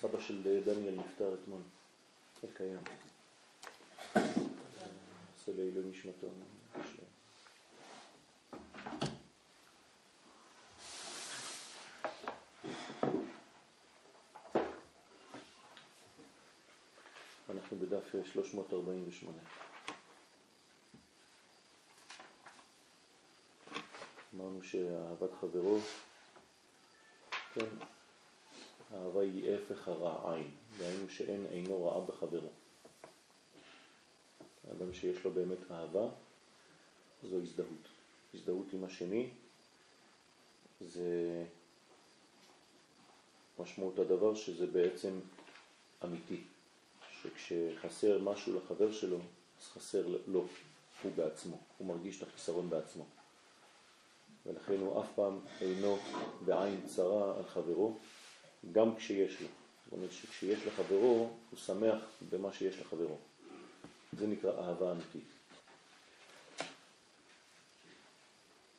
סבא של דניאל נפטר אתמול, קיים. עושה לעילוי נשמתו. אנחנו בדף 348. אמרנו שאהבת חברו, כן, אהבה היא הפך הרע עין, דהיינו שאין אינו רעה בחברו. האדם שיש לו באמת אהבה, זו הזדהות. הזדהות עם השני זה משמעות הדבר שזה בעצם אמיתי, שכשחסר משהו לחבר שלו, אז חסר לו, הוא בעצמו, הוא מרגיש את החיסרון בעצמו. ולכן הוא אף פעם אינו בעין צרה על חברו, גם כשיש לו. זאת אומרת שכשיש לחברו, הוא שמח במה שיש לחברו. זה נקרא אהבה אמיתית.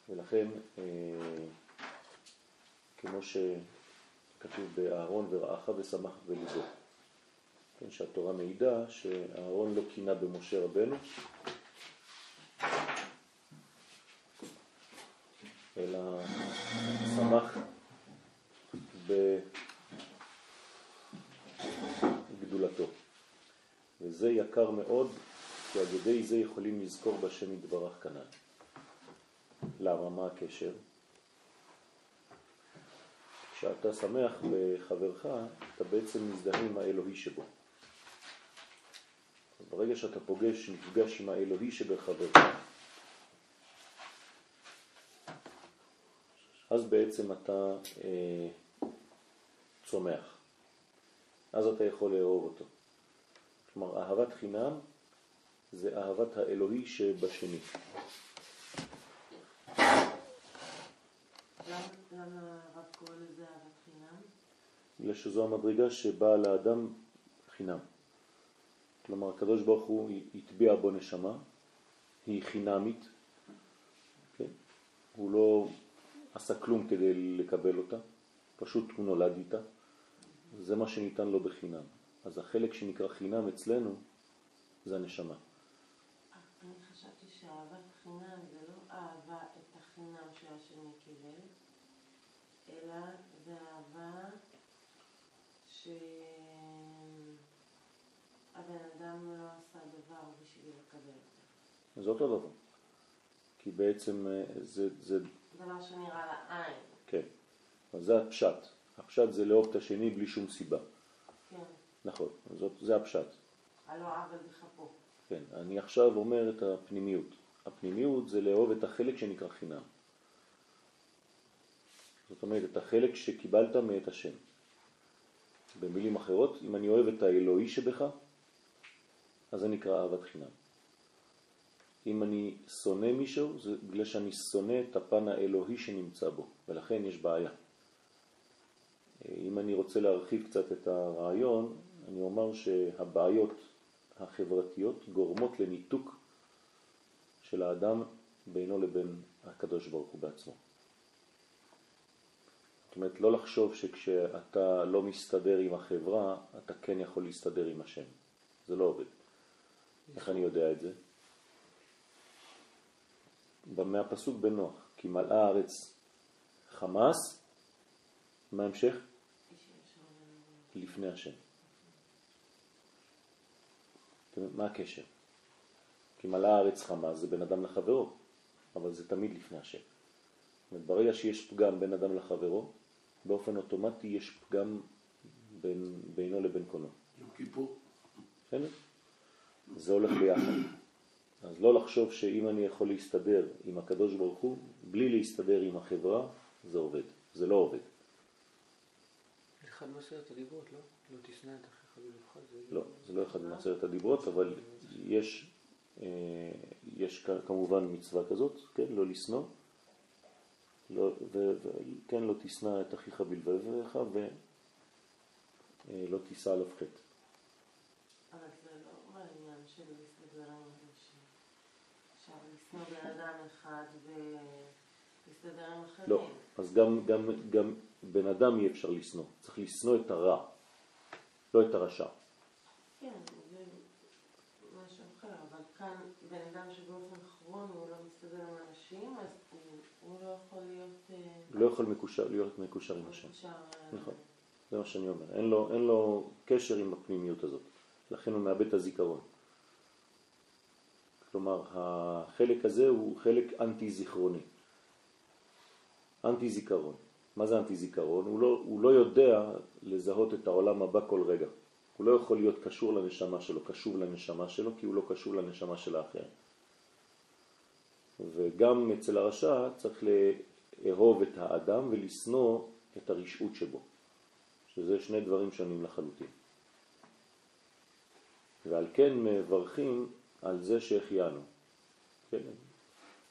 ולכן, אה, כמו שכתוב באהרון ורעך ושמח בליבו, כן, שהתורה מעידה שאהרון לא קינה במשה רבנו, אלא שמח בגדולתו. וזה יקר מאוד, כי על ידי זה יכולים לזכור בשם יתברך כנ"ל. למה? מה הקשר? כשאתה שמח בחברך, אתה בעצם מזדהה עם האלוהי שבו. ברגע שאתה פוגש, נפגש עם האלוהי שבחברך, אז בעצם אתה אה, צומח. אז אתה יכול לאהוב אותו. כלומר, אהבת חינם זה אהבת האלוהי שבשני. למה הרב קורא לזה אהבת חינם? בגלל שזו המדרגה שבאה לאדם חינם. כלומר, הקדוש ברוך הוא הטביע בו נשמה, היא חינמית, כן? הוא לא עשה כלום כדי לקבל אותה, פשוט הוא נולד איתה, זה מה שניתן לו בחינם. אז החלק שנקרא חינם אצלנו זה הנשמה. אני חשבתי שאהבת חינם זה לא אהבה את החינם שהשני קיבל, אלא זה אהבה שהבן אדם לא עשה דבר בשביל לקבל אותה. זה אותו דבר. כי בעצם אה, זה... זה... דבר שנראה לעין. כן. אז זה הפשט. הפשט זה לאהוב את השני בלי שום סיבה. כן. נכון, זאת, זה הפשט. הלא עוול בכפו. כן, אני עכשיו אומר את הפנימיות. הפנימיות זה לאהוב את החלק שנקרא חינם. זאת אומרת, את החלק שקיבלת מאת השם. במילים אחרות, אם אני אוהב את האלוהי שבך, אז זה נקרא אהבת חינם. אם אני שונא מישהו, זה בגלל שאני שונא את הפן האלוהי שנמצא בו, ולכן יש בעיה. אם אני רוצה להרחיב קצת את הרעיון, אני אומר שהבעיות החברתיות גורמות לניתוק של האדם בינו לבין הקדוש ברוך הוא בעצמו. זאת אומרת, לא לחשוב שכשאתה לא מסתדר עם החברה, אתה כן יכול להסתדר עם השם. זה לא עובד. איך אני יודע את זה? מהפסוק בנוח, כי מלאה הארץ חמאס, מה ההמשך? לפני השם. מה הקשר? כי מלאה הארץ חמה זה בין אדם לחברו, אבל זה תמיד לפני השם. ברגע שיש פגם בין אדם לחברו, באופן אוטומטי יש פגם בין, בינו לבין קונו. יום כיפור. בסדר? זה הולך ביחד. אז לא לחשוב שאם אני יכול להסתדר עם הקדוש ברוך הוא, בלי להסתדר עם החברה, זה עובד. זה לא עובד. אחד מעשרת הדיברות, לא? לא תשנא את אחיך בלבך. לא, זה לא אחד מעשרת הדיברות, אבל יש, אה, יש כמובן מצווה כזאת, כן, לא לשנוא, לא, וכן לא תשנא את אחיך בלבביך ולא תישא עליו חטא. אבל זה לא העניין של להסתדר. אפשר לשנוא בן אדם אחד ולהסתדר עם אחרים. לא, אז גם, גם, גם בן אדם אי אפשר לשנוא, צריך לשנוא את הרע, לא את הרשע. כן, זה משהו אחר, אבל כאן בן אדם שבאופן כרוני הוא לא מסתדר עם אנשים, אז הוא, הוא לא יכול להיות... אה, לא יכול מקושר, להיות מקושר עם השם. אה, נכון. זה מה שאני אומר. אין לו, אין לו קשר עם הפנימיות הזאת. לכן הוא מאבד את הזיכרון. כלומר, החלק הזה הוא חלק אנטי זיכרוני. אנטי זיכרון. מה זה אנטי זיכרון? הוא לא, הוא לא יודע לזהות את העולם הבא כל רגע. הוא לא יכול להיות קשור לנשמה שלו, קשוב לנשמה שלו, כי הוא לא קשור לנשמה של האחר. וגם אצל הרשע צריך לאהוב את האדם ולשנוא את הרשעות שבו, שזה שני דברים שונים לחלוטין. ועל כן מברכים על זה שהחיינו. כן?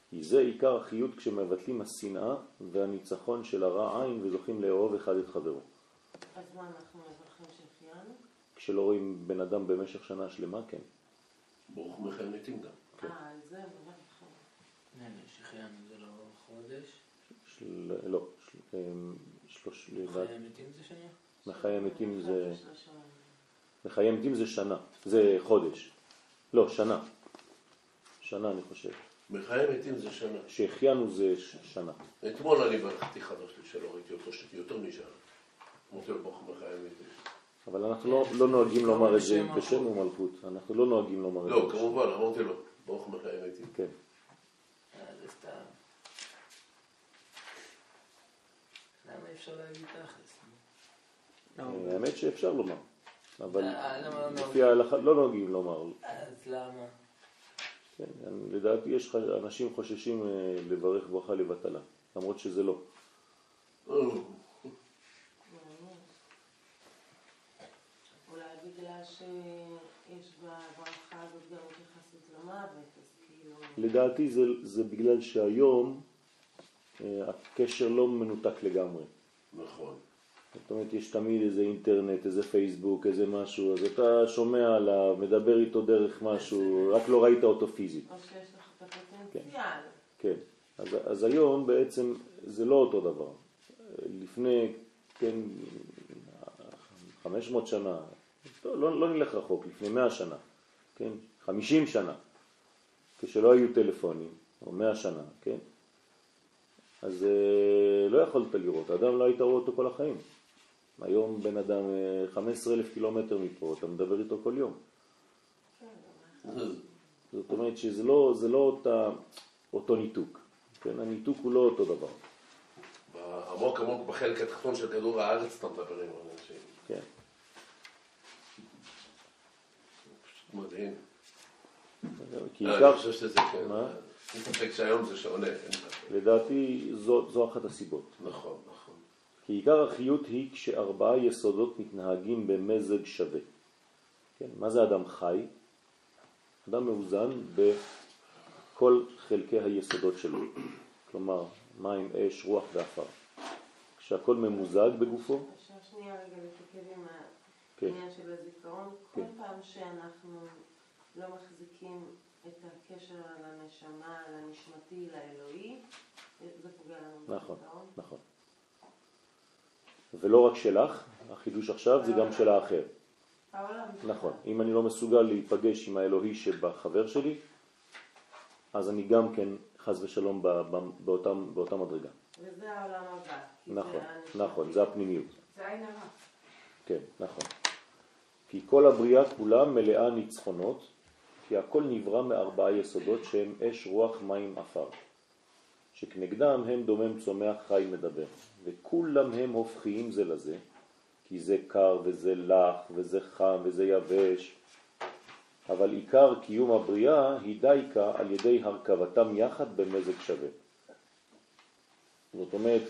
כי זה עיקר החיות כשמבטלים השנאה והניצחון של הרע עין וזוכים לאהוב אחד את חברו. אז מה אנחנו מברכים שהחיינו? כשלא רואים בן אדם במשך שנה שלמה, כן. ברוך מכם מתים גם. כן. אה, על זה מברכים. לא, שחיינו זה לא חודש. לא. אמ, שלוש... חיי המתים זה שנה? מחיי המתים זה... מחיי המתים זה שנה, זה חודש. לא, שנה. שנה אני חושב. מחיי מתים זה שנה. שהחיינו זה ש- שנה. אתמול אני ברכתי חבר שלי שלא ראיתי אותו, שתי יותר משנה. אמרתי לו ברוך. אבל אנחנו לא, לא נוהגים לומר את זה בשם ומלכות. אנחנו לא נוהגים לומר את זה. לא. כמובן, אמרתי לו, ברוך מחיי מתים. כן. אה, זה סתם. למה אפשר להגיד תכלס? אה, האמת שאפשר לומר. אבל אה, למה לא לפי? ההלכה לא נוהגים לומר. אז למה? כן, לדעתי יש אנשים חוששים אה, לברך ברכה לבטלה, למרות שזה לא. אה, כאילו... לדעתי זה, זה בגלל שהיום אה, הקשר לא מנותק לגמרי. נכון. זאת אומרת, יש תמיד איזה אינטרנט, איזה פייסבוק, איזה משהו, אז אתה שומע עליו, מדבר איתו דרך משהו, רק לא ראית אותו פיזית. או שיש לך את הפוטנציאל. כן. אז, אז היום בעצם זה לא אותו דבר. לפני, כן, 500 שנה, לא, לא, לא נלך רחוק, לפני 100 שנה, כן, 50 שנה, כשלא היו טלפונים, או 100 שנה, כן, אז אה, לא יכולת לראות, אדם לא היית רואה אותו כל החיים. היום בן אדם אה, 15,000 קילומטר מפה, אתה מדבר איתו כל יום. זאת אומרת שזה לא, זה לא אותה, אותו ניתוק, כן? הניתוק הוא לא אותו דבר, עמוק עמוק בחלק התחתון של כדור הארץ אתה מדבר עם אנשים. כן? פשוט מדהים. כי לא, עיקר, אני חושב שזה כן. מה? אין ספק שהיום זה ספק. לדעתי זו אחת הסיבות. נכון, נכון. כי עיקר החיות היא כשארבעה יסודות מתנהגים במזג שווה. כן? מה זה אדם חי? אדם מאוזן בכל חלקי היסודות שלו. כלומר, מים, אש, רוח ואפר. כשהכל ממוזג בגופו, אפשר שנייה רגע עם כן. העניין של הזיכרון. כל כן. פעם שאנחנו לא מחזיקים את הקשר לנשמה, לנשמתי, לאלוהי, זה פוגע לנו נכון, בזיכרון. נכון. ולא רק שלך, החידוש עכשיו זה גם של האחר. נכון. אם אני לא מסוגל להיפגש עם האלוהי שבחבר שלי, אז אני גם כן חז ושלום באותם, באותה מדרגה. וזה העולם הבא. נכון. נכון, זה הפנימיות. זה עין הרע. כן, נכון. כי כל הבריאה כולה מלאה ניצחונות, כי הכל נברא מארבעה יסודות שהם אש, רוח, מים, עפר. שכנגדם הם דומם צומח חי מדבר, וכולם הם הופכיים זה לזה, כי זה קר וזה לח וזה חם וזה יבש, אבל עיקר קיום הבריאה היא דייקה על ידי הרכבתם יחד במזג שווה. זאת אומרת,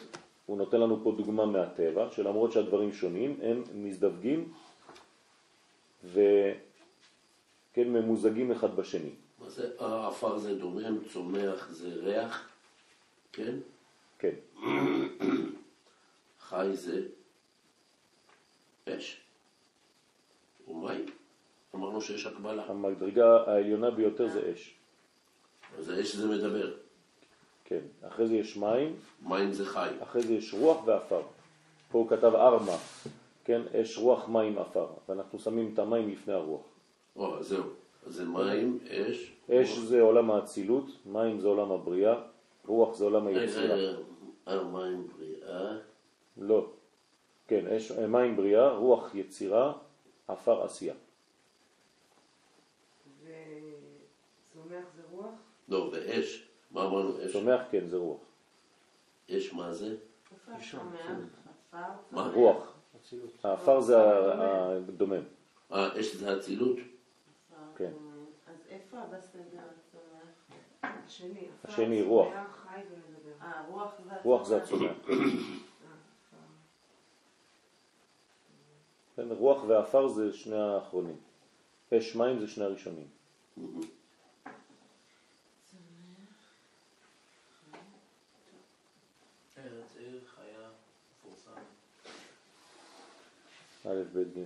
הוא נותן לנו פה דוגמה מהטבע, שלמרות שהדברים שונים, הם מזדווגים וכן ממוזגים אחד בשני. מה זה העפר זה דומם, צומח זה ריח, כן? כן, חי זה אש ומים. אמרנו שיש הקבלה. המדרגה העליונה ביותר זה אש. אז האש זה מדבר. כן, אחרי זה יש מים, מים זה חי. אחרי זה יש רוח ואפר. פה הוא כתב ארמה, כן, אש, רוח, מים, אפר. ואנחנו שמים את המים לפני הרוח. או, זהו. אז זה מים, אש. אש רוח. זה עולם האצילות, מים זה עולם הבריאה, רוח זה עולם רגע, היצירה. רגע, אה, מים בריאה. לא. כן, אש, אה, מים בריאה, רוח יצירה, אפר עשייה. וצומח זה רוח? לא, ואש. מה אמרנו? אש. צומח, כן, זה רוח. אש מה זה? עפר עפר מה? רוח. האפר זה הדומם. אה, אש זה אצילות? עפר כן. אז איפה בסדר הצומח? השני, עפר, השני, רוח. אה, רוח זה הצומח. רוח. כן, רוח ואפר זה שני האחרונים. אש מים זה שני הראשונים. א', ב', ג'.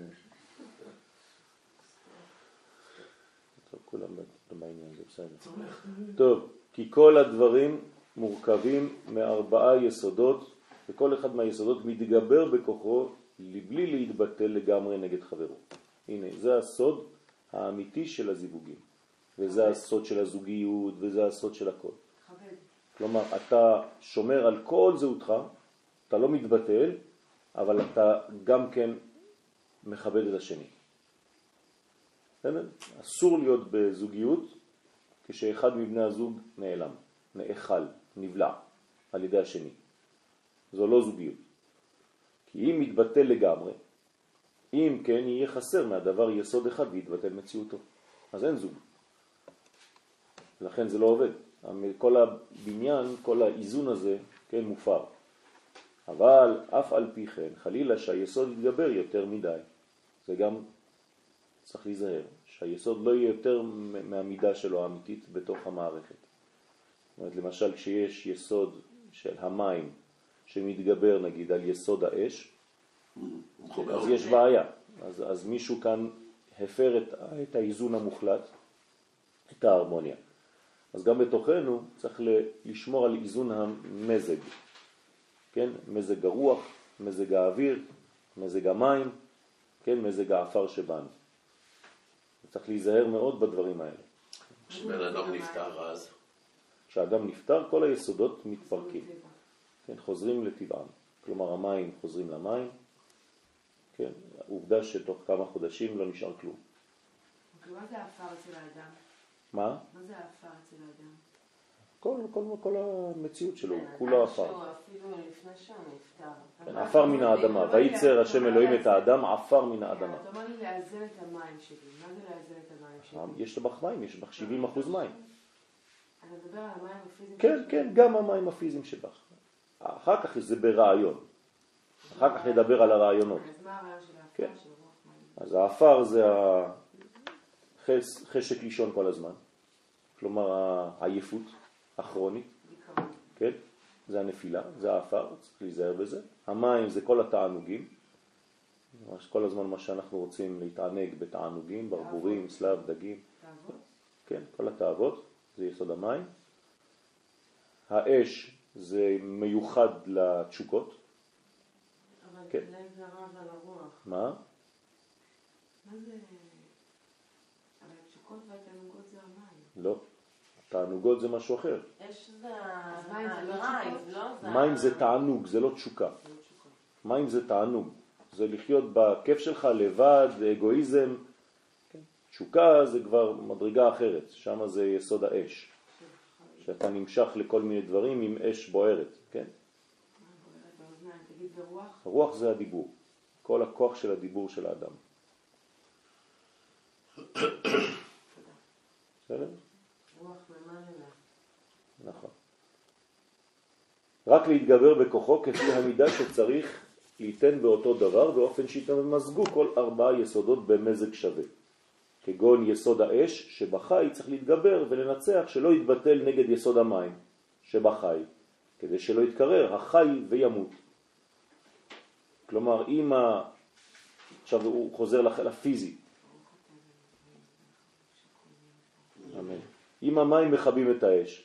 טוב, כולם בעניין, זה בסדר. טוב, כי כל הדברים מורכבים מארבעה יסודות, וכל אחד מהיסודות מתגבר בכוחו לבלי להתבטל לגמרי נגד חברו. הנה, זה הסוד האמיתי של הזיווגים, וזה הסוד של הזוגיות, וזה הסוד של הכל. כבד. כלומר, אתה שומר על כל זהותך, אתה לא מתבטל, אבל אתה גם כן מכבד את השני. בסדר? אסור להיות בזוגיות כשאחד מבני הזוג נעלם, נאכל, נבלע על ידי השני. זו לא זוגיות. כי אם מתבטל לגמרי, אם כן יהיה חסר מהדבר יסוד אחד ויתבטל מציאותו. אז אין זוג. לכן זה לא עובד. כל הבניין, כל האיזון הזה, כן, מופר. אבל אף על פי כן, חלילה שהיסוד יתגבר יותר מדי. זה גם צריך להיזהר, שהיסוד לא יהיה יותר מהמידה שלו האמיתית בתוך המערכת. זאת אומרת, למשל, כשיש יסוד של המים שמתגבר נגיד על יסוד האש, אז יש בעיה. אז, אז מישהו כאן הפר את, את האיזון המוחלט, את ההרמוניה. אז גם בתוכנו צריך לשמור על איזון המזג, כן? מזג הרוח, מזג האוויר, מזג המים, כן? מזג האפר שבנו. צריך להיזהר מאוד בדברים האלה. כשבן אדם נפטר אז, כשאדם נפטר כל היסודות מתפרקים, כן? חוזרים לטבעם. כלומר המים חוזרים למים, כן? עובדה שתוך כמה חודשים לא נשאר כלום. מה זה העפר אצל האדם? מה? מה זה העפר אצל האדם? כל, כל, כל המציאות שלו, כן, כולו עפר. כן, עפר מן האדמה, וייצר השם אלוהים את האדם עפר מן האדמה. אתה אומר לי לאזן את המים שלי. מה זה לאזן את המים שלי? יש בך מים, יש בך 70 אחוז מים. אתה מדבר על המים הפיזיים? כן, שלי? כן, גם המים הפיזיים שבך. אחר כך זה ברעיון. אחר כך נדבר על הרעיונות. אז מה הרעיון של כן. רוח מים? אז האפר זה החשק לישון כל הזמן, כלומר העייפות הכרונית. כן? זה הנפילה, זה האפר, צריך להיזהר בזה. המים זה כל התענוגים, כל הזמן מה שאנחנו רוצים להתענג בתענוגים, ברבורים, סלב, דגים, תעבוד. כן, כל התאוות, זה יסוד המים. האש זה מיוחד לתשוקות, אבל כן. אולי זה רב על הרוח. מה? מה זה... אבל התשוקות והתענוגות זה המים. לא. תענוגות זה משהו אחר. אש זה אז מים זה לא? לא? זה מים זה תענוג, זה לא תשוקה. זה לא תשוקות. מים זה תענוג. זה לחיות בכיף שלך לבד, זה אגואיזם. כן. תשוקה זה כבר מדרגה אחרת, שם זה יסוד האש. שאתה נמשך לכל מיני דברים עם אש בוערת, כן? רוח? זה הדיבור. כל הכוח של הדיבור של האדם. בסדר? רוח ממלא. נכון. רק להתגבר בכוחו כפי המידה שצריך ליתן באותו דבר באופן שיתמזגו כל ארבעה יסודות במזג שווה. כגון יסוד האש שבחי צריך להתגבר ולנצח שלא יתבטל נגד יסוד המים שבחי, כדי שלא יתקרר החי וימות. כלומר, אם ה... עכשיו הוא חוזר לפיזי. אמן. אם המים מכבים את האש,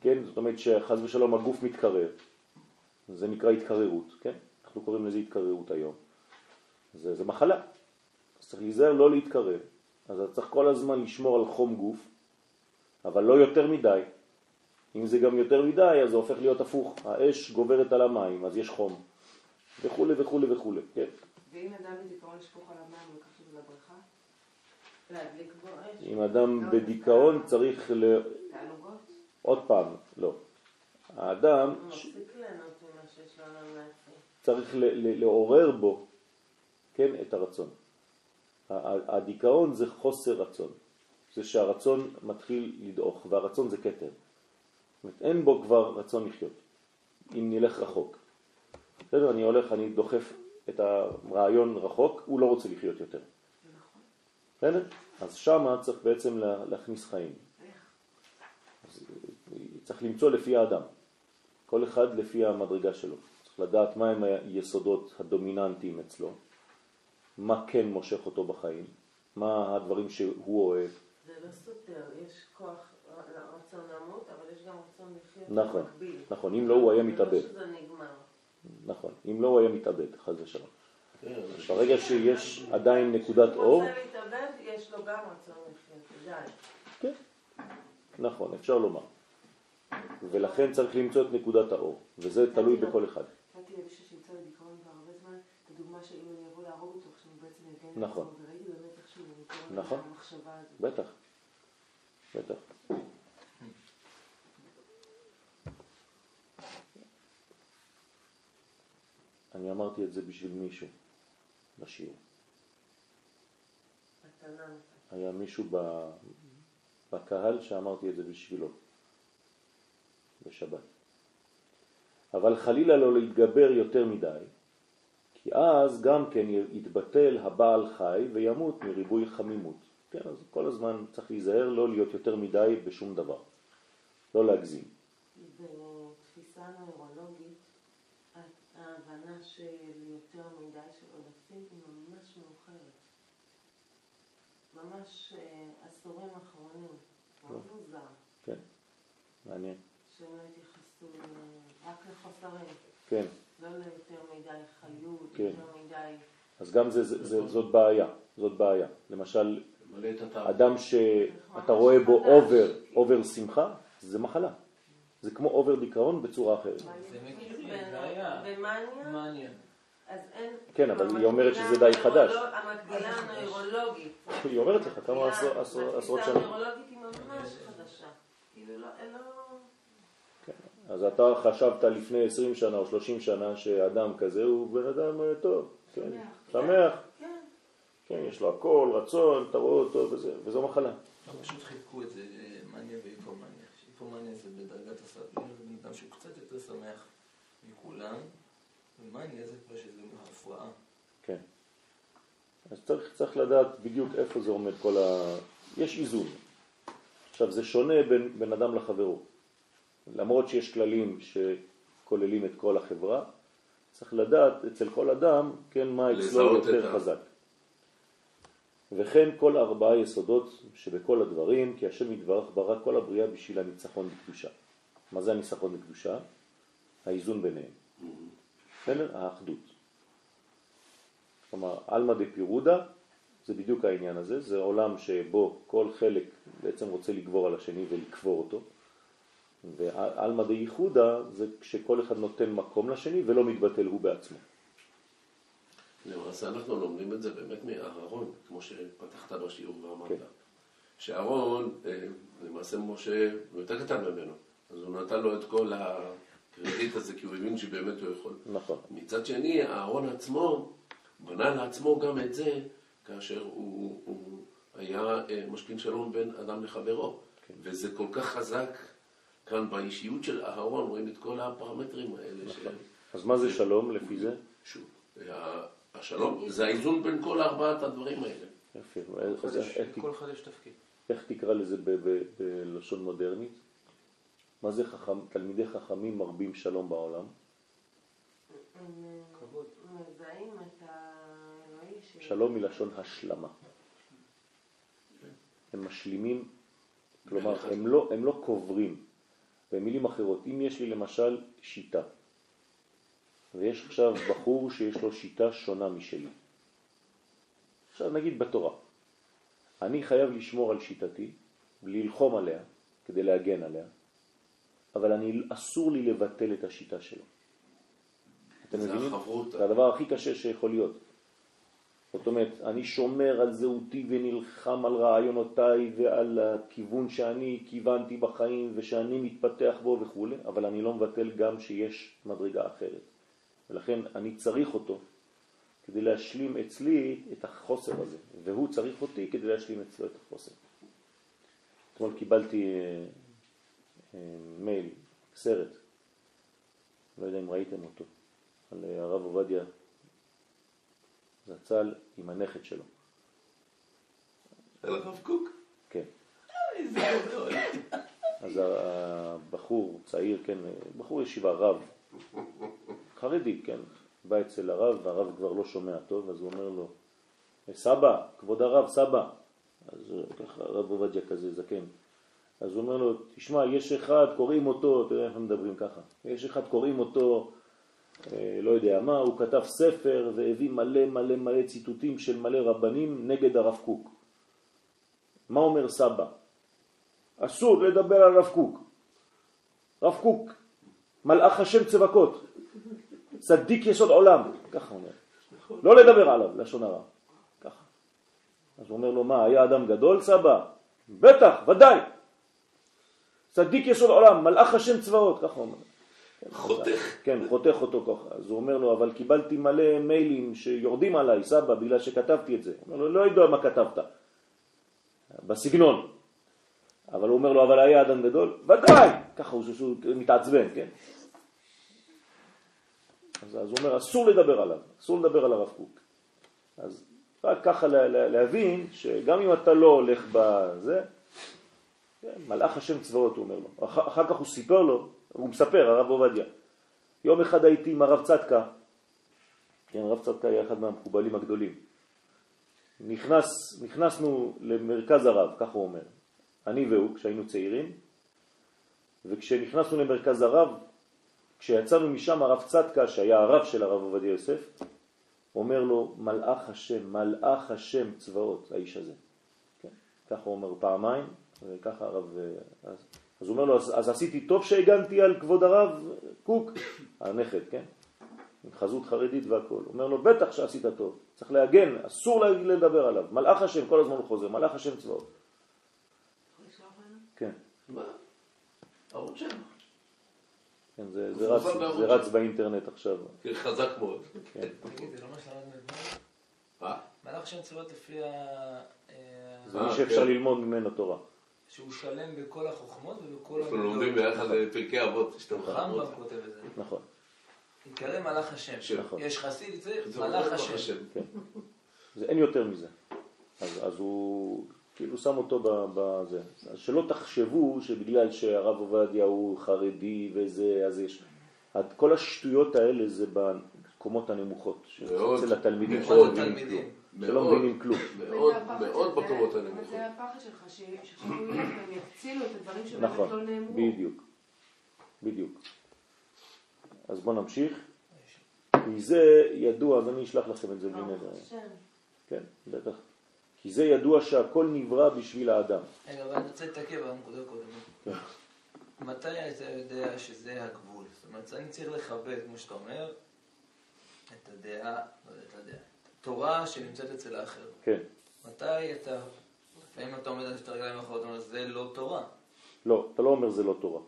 כן? זאת אומרת שחז ושלום הגוף מתקרר, זה נקרא התקררות, כן? אנחנו קוראים לזה התקררות היום. זה, זה מחלה, צריך להיזהר לא להתקרר. אז אתה צריך כל הזמן לשמור על חום גוף, אבל לא יותר מדי. אם זה גם יותר מדי, אז זה הופך להיות הפוך. האש גוברת על המים, אז יש חום, וכו' וכו' וכו', כן? ואם אדם בדיכאון לשפוך על המים, הוא לקחת את זה לבריכה? להדליק בו אש. אם אדם בדיכאון צריך ל... תענוגות? עוד פעם, לא. האדם. צריך לעורר בו, כן, את הרצון. הדיכאון זה חוסר רצון. זה שהרצון מתחיל לדעוך, והרצון זה כתר. אין בו כבר רצון לחיות, אם נלך רחוק. בסדר, אני הולך, אני דוחף את הרעיון רחוק, הוא לא רוצה לחיות יותר. בסדר? אז שמה צריך בעצם לה- להכניס חיים. אה, צריך למצוא לפי האדם, כל אחד לפי המדרגה שלו. צריך לדעת מהם היסודות הדומיננטיים אצלו, מה כן מושך אותו בחיים, מה הדברים שהוא אוהב. זה לא סותר, יש כוח רצון למות, אבל יש גם רצון לחיות נכון, במקביל. נכון, אם לא הוא היה זה מתאבד. לא שזה נגמר. נכון, אם לא הוא היה מתאבד, חס ושלום. כן, ברגע שיש עדיין נקודת אור, הוא רוצה להתאבד, יש לו גם רצון לחיות, די. כן, נכון, אפשר לומר. ולכן צריך למצוא את נקודת האור, וזה תלוי בכל אחד. נתתי למישהו שנמצא בדיכאון כבר הרבה זמן, את הדוגמה שאם אני אבוא להרוג אותו, עכשיו הוא בעצם יגן על נכון. נכון. בטח, בטח. אני אמרתי את זה בשביל מישהו בשיעור. היה מישהו ב... בקהל שאמרתי את זה בשבילו, בשבת. אבל חלילה לא להתגבר יותר מדי, כי אז גם כן יתבטל הבעל חי וימות מריבוי חמימות. כן, אז כל הזמן צריך להיזהר לא להיות יותר מדי בשום דבר, לא להגזים. בתפיסה נוירולוגית, ההבנה של יותר מדי של עודפים היא ממש מאוחרת. ממש אה, עשורים אחרונים. מאוד מוזר. כן, מעניין. שהם לא התייחסו אה, רק לחוסרים. כן, לא ליותר מדי חיות, כן. יותר מדי... אז גם זה, זה, זה, זאת בעיה, זאת בעיה. למשל. אדם שאתה רואה בו over, over שמחה, זה מחלה. זה כמו over דיכאון בצורה אחרת. זה מכיר, ב- בעיה. במאניה, מעניין. אז אין... כן, אבל היא המקבילה אומרת שזה די חדש. המקבילה הנוירולוגית. היא אומרת לך כמה עשרות- שנים. הנוירולוגית היא ממש חדשה. כאילו לא... אז אתה חשבת לפני 20 שנה או 30 שנה שאדם כזה הוא בן אדם אה, טוב, כן, שמח, כן. כן, יש לו הכל, רצון, אתה רואה אותו וזה, וזו מחלה. פשוט חילקו את זה אה, מניה והיפומניה. היפומניה זה בדרגת הסביר, זה בן אדם שהוא קצת יותר שמח מכולם, ומניה זה כבר שזה הפרעה. כן. אז צריך, צריך לדעת בדיוק איפה זה עומד כל ה... יש איזון. עכשיו, זה שונה בין בן אדם לחברו. למרות שיש כללים שכוללים את כל החברה, צריך לדעת אצל כל אדם, כן, מה אצלו יותר חזק. וכן כל ארבעה יסודות שבכל הדברים, כי השם יתברך ברא כל הבריאה בשביל הניצחון בקדושה. מה זה הניצחון בקדושה? האיזון ביניהם. בסדר? האחדות. כלומר, עלמא דפירודה זה בדיוק העניין הזה, זה עולם שבו כל חלק בעצם רוצה לגבור על השני ולקבור אותו, ועלמא דייחודה זה כשכל אחד נותן מקום לשני ולא מתבטל הוא בעצמו. למעשה אנחנו לומדים את זה באמת מאהרון, כמו שפתחת בשיעור ואמרת. כן. שאהרון, אה, למעשה משה, הוא יותר קטן ממנו, אז הוא נתן לו את כל הקרדיט הזה, כי הוא הבין שבאמת הוא יכול. נכון, מצד שני, אהרון עצמו בנה לעצמו גם את זה, כאשר הוא, הוא היה אה, משכין שלום בין אדם לחברו. כן. וזה כל כך חזק כאן באישיות של אהרון, רואים את כל הפרמטרים האלה. ש... נכון. אז מה זה שלום לפי זה? שוב, השלום, זה האיזון בין כל ארבעת הדברים האלה. יפה. לכל אחד יש תפקיד. איך תקרא לזה בלשון מודרנית? מה זה חכם, תלמידי חכמים מרבים שלום בעולם? ש... שלום מלשון השלמה. הם משלימים, כלומר, אחד. הם לא, הם לא קוברים, במילים אחרות, אם יש לי למשל שיטה, ויש עכשיו בחור שיש לו שיטה שונה משלי, עכשיו נגיד בתורה, אני חייב לשמור על שיטתי, ללחום עליה, כדי להגן עליה, אבל אני, אסור לי לבטל את השיטה שלו. אתם זה מבינים? החברות. זה הדבר הכי קשה שיכול להיות. זאת אומרת, אני שומר על זהותי ונלחם על רעיונותיי ועל הכיוון שאני כיוונתי בחיים ושאני מתפתח בו וכו', אבל אני לא מבטל גם שיש מדרגה אחרת. ולכן אני צריך אותו כדי להשלים אצלי את החוסר הזה, והוא צריך אותי כדי להשלים אצלו את החוסר. אתמול קיבלתי אה, אה, מייל, סרט, לא יודע אם ראיתם אותו, על אה, הרב עובדיה זצ"ל עם הנכד שלו. על הרב קוק? כן. איזה גדול. אז הבחור צעיר, כן, בחור ישיבה, רב, חרדי, כן, בא אצל הרב, והרב כבר לא שומע טוב, אז הוא אומר לו, סבא, כבוד הרב, סבא. אז ככה הרב עובדיה כזה זקן. אז הוא אומר לו, תשמע, יש אחד, קוראים אותו, תראה איך הם מדברים ככה, יש אחד, קוראים אותו, אה, לא יודע מה, הוא כתב ספר והביא מלא מלא מלא ציטוטים של מלא רבנים נגד הרב קוק. מה אומר סבא? אסור לדבר על רב קוק. רב קוק, מלאך השם צבקות, צדיק יסוד עולם, ככה אומר. לא לדבר עליו, לשון הרע. ככה. אז הוא אומר לו, מה, היה אדם גדול סבא? בטח, ודאי. צדיק יסוד עולם, מלאך השם צבאות, ככה הוא אומר. חותך. כן, חותך אותו ככה. אז הוא אומר לו, אבל קיבלתי מלא מיילים שיורדים עליי, סבא, בגלל שכתבתי את זה. הוא אומר לו, לא יודע מה כתבת. בסגנון. אבל הוא אומר לו, אבל היה אדם גדול? ודאי! ככה הוא, שהוא מתעצבן, כן? אז, אז הוא אומר, אסור לדבר עליו, אסור לדבר על הרב קוק. אז רק ככה לה, לה, להבין שגם אם אתה לא הולך בזה, כן, מלאך השם צבאות, הוא אומר לו. אח, אחר כך הוא סיפר לו, הוא מספר, הרב עובדיה. יום אחד הייתי עם הרב צדקה, כן, הרב צדקה היה אחד מהמקובלים הגדולים. נכנס, נכנסנו למרכז הרב, ככה הוא אומר, אני והוא, כשהיינו צעירים, וכשנכנסנו למרכז הרב, כשיצאנו משם הרב צדקה, שהיה הרב של הרב עובדיה יוסף, אומר לו, מלאך השם, מלאך השם צבאות, האיש הזה. כן? ככה הוא אומר פעמיים, וככה הרב... אז, אז הוא אומר לו, אז, אז עשיתי טוב שהגנתי על כבוד הרב קוק, הנכד, כן? עם חזות חרדית והכל. הוא אומר לו, בטח שעשית טוב, צריך להגן, אסור לדבר עליו. מלאך השם, כל הזמן הוא חוזר, מלאך השם צבאות. כן. כן זה, זה, רץ, זה רץ באינטרנט עכשיו. כן, חזק מאוד. כן. תגיד, זה לא מה שלמדנו אתמול? מה? מלאך שם צבאות לפי ה... אה, זה אה, מי שאפשר כן. ללמוד ממנו תורה. שהוא שלם בכל החוכמות ובכל אנחנו לומדים ביחד אה, פרקי אבות, שאתם רמב"ם כותב את זה. נכון. יקרא מלאך השם. שם. נכון. יש חסיד, זה מלאך השם. כן. זה אין יותר מזה. אז, אז הוא כאילו שם אותו בזה. אז שלא תחשבו שבגלל שהרב עובדיה הוא חרדי וזה, אז יש... כל השטויות האלה זה במקומות הנמוכות, אצל התלמידים שלא מבינים. כלום. מאוד. מאוד, בקומות אבל הנמוכות. זה הפחד שלך, ש- שעכשיו הוא ילך והם יצילו את הדברים שבאמת נכון, לא נאמרו. בדיוק, בדיוק. אז בואו נמשיך. כי זה ידוע, אז אני אשלח לכם את זה בלי ברוך נדר. השם. כן, בטח. כי זה ידוע שהכל נברא בשביל האדם. רגע, אבל אני רוצה להתעכב על הנקודה. כן. מתי אתה יודע שזה הגבול? זאת אומרת, אני צריך לכבד, כמו שאתה אומר, את הדעה, לא יודע, את הדעה, תורה שנמצאת אצל האחר. כן. מתי אתה, לפעמים אתה עומד על שתי הרגליים האחרות, אתה אומר, זה לא תורה. לא, אתה לא אומר זה לא תורה.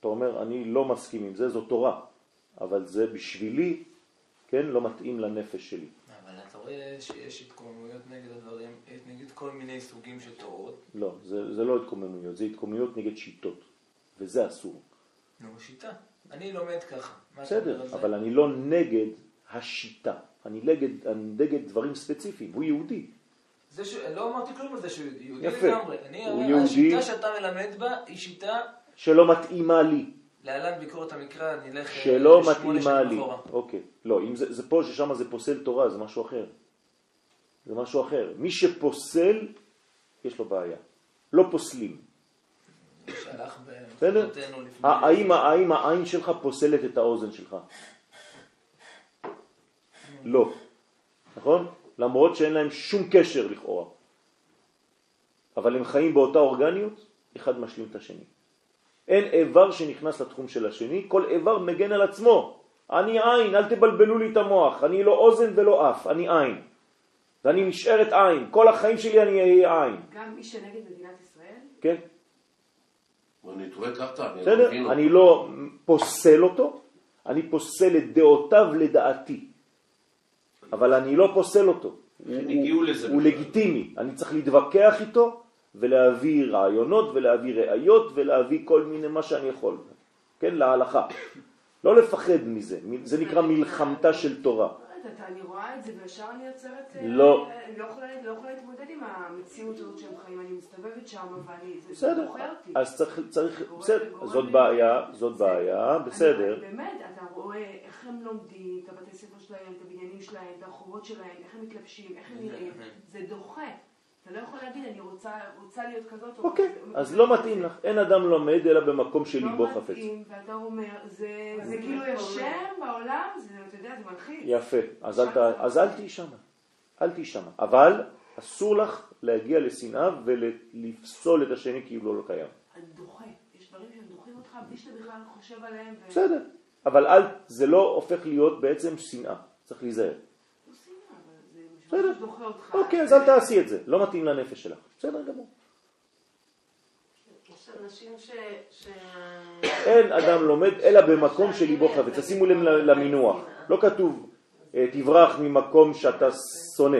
אתה אומר, אני לא מסכים עם זה, זו תורה. אבל זה בשבילי, כן, לא מתאים לנפש שלי. אבל אתה רואה שיש התקוממויות נגד הדברים, נגד כל מיני סוגים של תורות. לא, זה, זה לא התקוממויות, זה התקוממויות נגד שיטות. וזה אסור. נו, שיטה. אני לומד ככה. בסדר? אבל אני לא נגד השיטה. אני נגד, אני נגד דברים ספציפיים. הוא יהודי. זה ש... לא אמרתי כלום על זה שהוא יהודי יפה. לגמרי. אני הוא אומר, יהודי. השיטה שאתה מלמד בה היא שיטה, שלא מתאימה לי. להלן ביקורת המקרא, נלך אה, שלא מתאימה לי. אחורה. אוקיי. לא, אם זה, זה פה ששם זה פוסל תורה, זה משהו אחר. זה משהו אחר. מי שפוסל, יש לו בעיה. לא פוסלים. שהלך בסדר? במחוזותינו לפני... האם העין שלך פוסלת את האוזן שלך? לא, נכון? למרות שאין להם שום קשר לכאורה. אבל הם חיים באותה אורגניות, אחד משלים את השני. אין איבר שנכנס לתחום של השני, כל איבר מגן על עצמו. אני עין, אל תבלבלו לי את המוח, אני לא אוזן ולא אף, אני עין. ואני נשארת עין, כל החיים שלי אני אהיה עין, גם מי שנגד מדינת ישראל, כן? אני טועה קרתא, אני בסדר? אני לא פוסל אותו, אני פוסל את דעותיו לדעתי, אבל אני לא פוסל אותו. הוא- הגיעו לזה הוא. לגיטימי, אני צריך להתווכח איתו ולהביא רעיונות ולהביא ראיות ולהביא כל מיני מה שאני יכול, כן, להלכה. לא לפחד מזה, זה נקרא מלחמתה של תורה. אני רואה את זה וישר אני יוצרת... אה, לא. אני לא יכולה לא יכולה להתמודד עם המציאות הזאת שהם חיים, אני מסתובבת שם ואני... בסדר. אז צריך, בסדר, זאת בעיה, זאת זה- בעיה, בסדר. באמת, אתה רואה איך הם לומדים, את הבתי ספר שלהם, את הבניינים שלהם, את הרחובות שלהם, איך הם מתלבשים, איך הם נראים, זה דוחה. אתה לא יכול להגיד, אני רוצה רוצה להיות כזאת. או אוקיי, כזה." אז לא מתאים לך, אין אדם לומד אלא במקום שליבו לא חפץ. מתאים, ואתה אומר, זה זה כאילו אתה יש אומר? שם בעולם, זה, אתה יודע, זה מלחיץ. יפה, אז אל, אז אל תהיי שמה, אל תהיי שמה. אבל אסור לך להגיע לשנאה ולפסול את השני כאילו לא קיים. אני דוחה. יש דברים שהם דוחים אותך בלי שאתה בכלל חושב עליהם. ו- בסדר, אבל אל, זה לא הופך להיות בעצם שנאה, צריך להיזהר. שנאה, אבל זה בסדר. אוקיי, אז אל תעשי את זה, לא מתאים לנפש שלך. בסדר גמור. אין אדם לומד אלא במקום שליבו חפץ. תשימו לב למינוח. לא כתוב אה, תברח ממקום שאתה שונא,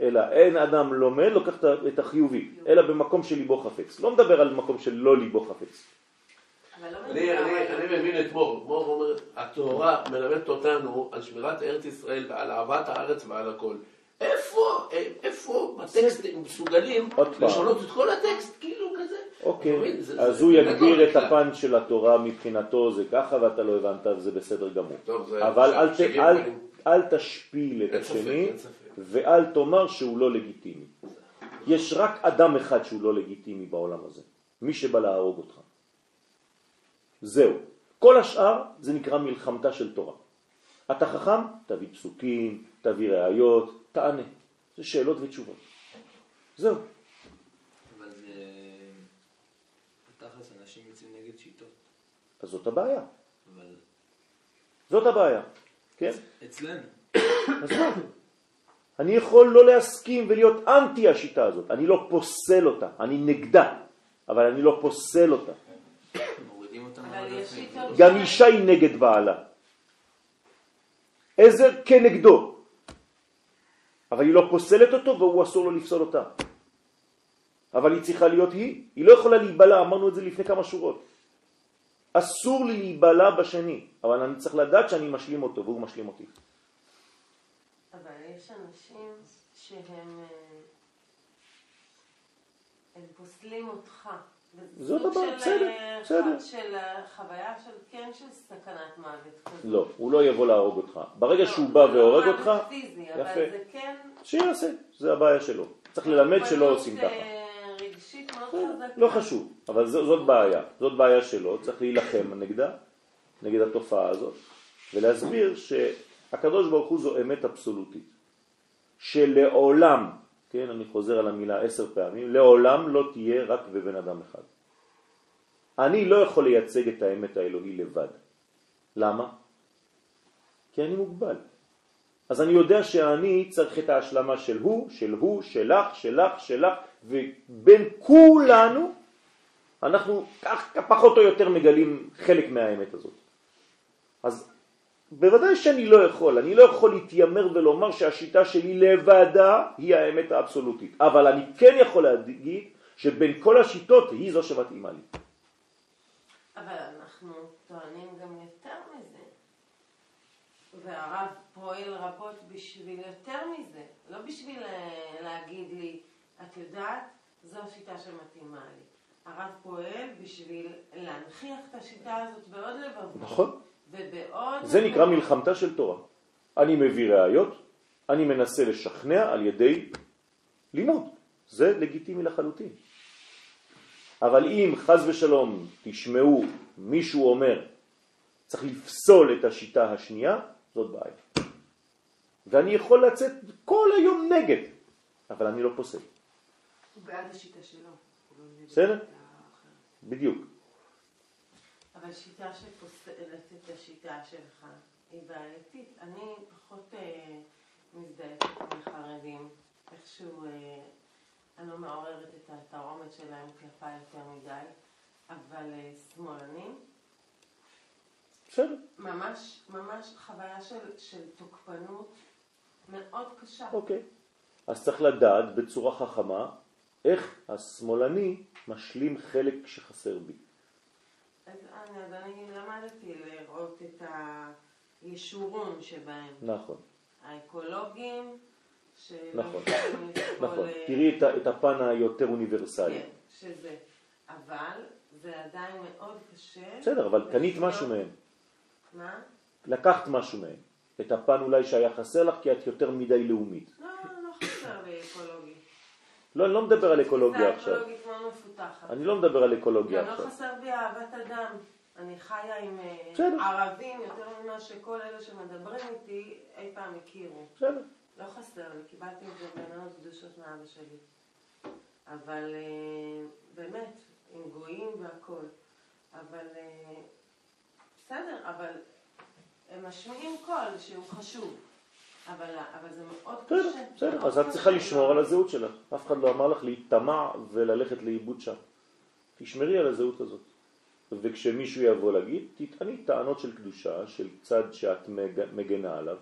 אלא אין אדם לומד, לוקח את החיובי, אלא במקום שליבו חפץ. לא מדבר על מקום שלא ליבו חפץ. אבל לא אני, מבין את מור, מור אומר, התורה מלמדת אותנו על שמירת ארץ ישראל ועל אהבת הארץ ועל הכל. איפה, איפה בטקסטים מסוגלים. לשנות את כל הטקסט, כאילו כזה? אוקיי, מבין? זה- אז זה הוא יגביר את. הפן של התורה מבחינתו, זה ככה ואתה לא הבנת וזה בסדר גמור. טוב, זה- אבל אל ת- שלי אל- יכולים- אל תשפיל את השני. ואל תאמר שהוא לא לגיטימי. יש רק אדם אחד שהוא לא לגיטימי בעולם הזה, מי שבא להרוג אותך. זהו. כל השאר זה נקרא מלחמתה של תורה. אתה חכם? תביא פסוקים, תביא ראיות, תענה. זה שאלות ותשובות. זהו. אבל זה... בתכלס אנשים יוצאים נגד שיטות. אז זאת הבעיה. אבל זאת הבעיה. כן? אצלנו. אז מה? אני יכול לא להסכים ולהיות אנטי השיטה הזאת. אני לא פוסל אותה, אני נגדה, אבל אני לא פוסל אותה. גם אישה היא נגד בעלה. עזר כנגדו. אבל היא לא פוסלת אותו והוא אסור לו לפסול אותה. אבל היא צריכה להיות היא. היא לא יכולה להיבלע, אמרנו את זה לפני כמה שורות. אסור לי להיבלע בשני, אבל אני צריך לדעת שאני משלים אותו והוא משלים אותי. אבל יש אנשים שהם אה, הם פוסלים אותך. זאת הבעיה, בסדר, אה, בסדר. של אה, חוויה של כן של סכנת מוות כזאת. לא, הוא לא יבוא להרוג אותך. ברגע לא, שהוא בא לא והורג אותך, יפה. כן... שיעשה, זה הבעיה שלו. צריך ללמד שלא עושים ככה. אה. לא חשוב, אבל זאת בעיה, זאת בעיה שלו, צריך להילחם נגדה, נגד התופעה הזאת, ולהסביר שהקדוש ברוך הוא זו אמת אבסולוטית, שלעולם, כן, אני חוזר על המילה עשר פעמים, לעולם לא תהיה רק בבן אדם אחד. אני לא יכול לייצג את האמת האלוהי לבד. למה? כי אני מוגבל. אז אני יודע שאני צריך את ההשלמה של הוא, של הוא, שלך, שלך, שלך, ובין כולנו אנחנו כך פחות או יותר מגלים חלק מהאמת הזאת. אז בוודאי שאני לא יכול, אני לא יכול להתיימר ולומר שהשיטה שלי לבדה היא האמת האבסולוטית, אבל אני כן יכול להגיד שבין כל השיטות היא זו שמתאימה לי. אבל אנחנו טוענים גם יותר מזה. והרב פועל רבות בשביל יותר מזה. לא בשביל אה, להגיד לי, את יודעת, זו השיטה שמתאימה לי. הרב פועל בשביל להנכיח את השיטה הזאת בעוד לבבות. נכון. ובעוד... זה נקרא מלחמתה של תורה. אני מביא ראיות, אני מנסה לשכנע על ידי לימוד. זה לגיטימי לחלוטין. אבל אם חז ושלום תשמעו מישהו אומר צריך לפסול את השיטה השנייה, זאת בעיה. ואני יכול לצאת כל היום נגד, אבל אני לא פוסל. הוא בעד השיטה שלו. לא בסדר? בדיוק. אבל שיטה שפוסלת את השיטה שלך היא בעייתית. אני פחות אה, מזדהית עם חרדים. איכשהו אה, אני לא מעוררת את התרעומת שלהם כלפיי יותר מדי, אבל אה, שמאלנים, בסדר. ממש, ממש חוויה של, של תוקפנות מאוד קשה. אוקיי. אז צריך לדעת בצורה חכמה איך השמאלני משלים חלק שחסר בי. אז אני, למדתי לראות את הישורון שבהם. נכון, האקולוגים, שלא נכון, נכון. אה, תראי את, הפן היותר אוניברסלי. כן, שזה. אבל זה עדיין מאוד קשה. בסדר, אבל קנית משהו מהם. מה? לקחת משהו מהם. את הפן אולי שהיה חסר לך כי את יותר מדי לאומית. לא, לא חסר לי אקולוגי. לא, אני לא מדבר על אקולוגיה עכשיו. אני לא מדבר על אקולוגיה גם לא עכשיו. חסר בי אהבת אדם. אני חיה עם אה. ערבים יותר ממה שכל אלה שמדברים איתי אי פעם הכירו. בסדר. לא חסר לי, קיבלתי את זה בבנות קדושות מאבא שלי. אבל אה, באמת, עם גויים והכול. אבל אה, בסדר, אבל הם משמיעים קול שהוא חשוב. אבל, אבל זה מאוד בסדר, קשה. בסדר. אז את. צריכה לשמור על הזהות שלך. אף אחד לא אמר לך להיטמע וללכת לאיבוד שם. תשמרי על הזהות הזאת. וכשמישהו יבוא להגיד, תטעני טענות של קדושה, של צד שאת מג- מגנה עליו,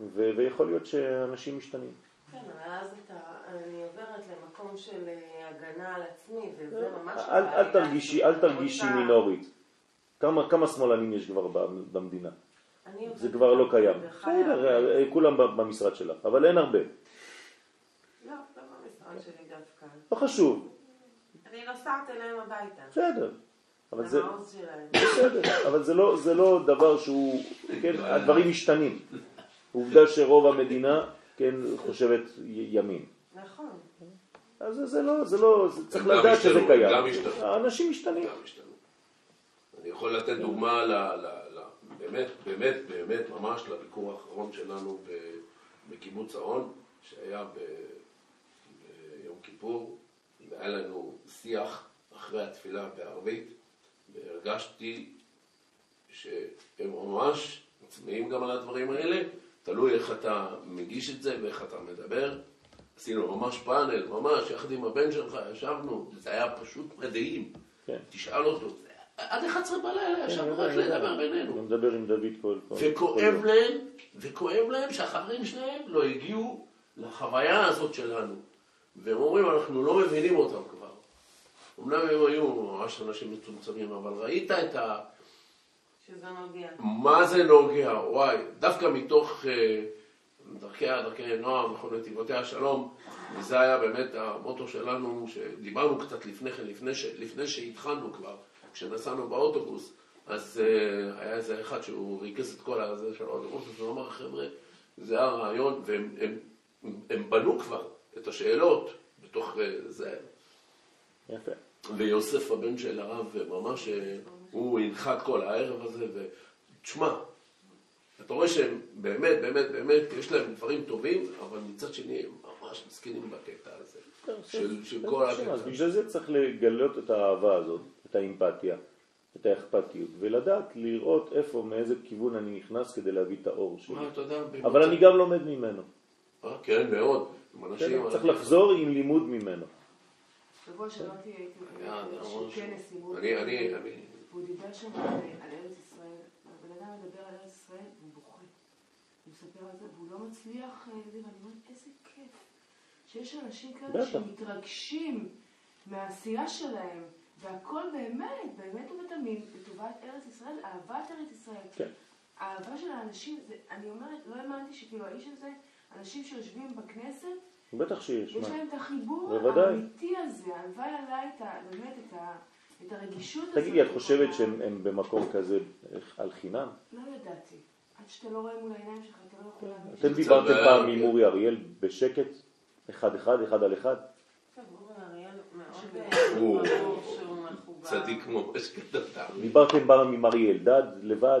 ו- ויכול להיות שאנשים משתנים. כן, אבל אז אתה, אני עוברת למקום של אה, הגנה על עצמי, וזה ממש... אל, לא אל. תרגישי, אל תרגישי מינורית. כמה, כמה שמאלנים יש כבר במדינה? זה כבר לא קיים. בסדר, אה, כולם במשרד שלך, אבל אין הרבה. לא, לא במשרד שלי דווקא. לא חשוב, אני נוסעת אליהם הביתה. בסדר. אבל זה. בסדר, אבל זה לא, זה לא דבר שהוא, כן, הדברים משתנים. עובדה שרוב המדינה, כן, חושבת ימין. נכון. אז זה, לא, זה לא, זה צריך לדעת שזה קיים. גם השתנו. האנשים משתנים. אני יכול לתת דוגמה ל, ל, ל, באמת, באמת, באמת, ממש לביקור האחרון שלנו בקיבוץ האון, שהיה ביום כיפור, והיה לנו שיח אחרי התפילה בערבית, והרגשתי שהם ממש צמאים גם על הדברים האלה, תלוי איך אתה מגיש את זה ואיך אתה מדבר. עשינו ממש פאנל, ממש, יחד עם הבן שלך, ישבנו, זה היה פשוט מדהים. כן. תשאל אותו, עד 11 בלילה ישבנו רק אני לדבר אני בינינו. מדבר עם דוד כל כל וכואב. להם, וכואב להם שהחברים שלהם לא הגיעו לחוויה הזאת שלנו. והם אומרים, אנחנו לא מבינים אותם כבר. אמנם הם היו ממש אנשים מצומצמים, אבל ראית את ה... שזה נוגע. מה זה נוגע, וואי, דווקא מתוך אה, דרכי דרכי נועם וכל נתיבותיה השלום, וזה היה באמת המוטו שלנו, שדיברנו קצת לפני כן, לפני, ש, לפני שהתחלנו כבר, כשנסענו באוטובוס, אז אה, היה איזה אחד שהוא ריכז את כל הזה של האוטובוס, והוא אמר, חבר'ה, זה הרעיון, והם הם, הם, הם בנו כבר את השאלות בתוך אה, זה. יפה. ויוסף הבן של הרב, ממש, הוא הנחה את כל הערב הזה, ותשמע, אתה רואה שהם באמת, באמת, באמת, יש להם דברים טובים, אבל מצד שני הם ממש מסכנים בקטע הזה, של, של כל אז הקטע. בגלל זה צריך לגלות את האהבה הזאת, את האמפתיה, את האכפתיות, ולדעת לראות איפה, מאיזה כיוון אני נכנס כדי להביא את האור שלי. אבל אני גם לומד ממנו. אה, כן, מאוד. צריך לחזור עם לימוד ממנו. שבוע שעברתי הייתי באיזשהו כנס עם רות. אני, אני, אני... והוא דיבר שם על ארץ ישראל. הבן אדם מדבר על ארץ ישראל והוא בוכה. הוא מספר על זה והוא לא מצליח, אה, ואני אומרת, איזה כיף. שיש אנשים כאלה. שמתרגשים מהעשייה שלהם, והכל באמת, באמת ובתמים, לטובת ארץ ישראל, אהבת ארץ ישראל. כן. האהבה של האנשים, זה, אני אומרת, לא האמנתי שכאילו האיש הזה, אנשים שיושבים בכנסת, בטח שיש, יש מה? להם את החיבור בוודאי. האמיתי הזה, הלוואי עליי את ה... באמת את, ה, את הרגישות הזאת. תגידי, את חושבת שהם הם במקום כזה על חינם? לא ידעתי. עד שאתה לא רואה מול העיניים שלך, אתה לא יכול להבין. אתם דיברתם פעם עם אורי אריאל בשקט, אחד אחד, אחד על אחד? טוב, אורי אריאל מאוד הוא ברור שהוא מחובר. צדיק ממש גדול. דיברתם פעם עם אריה אלדד לבד?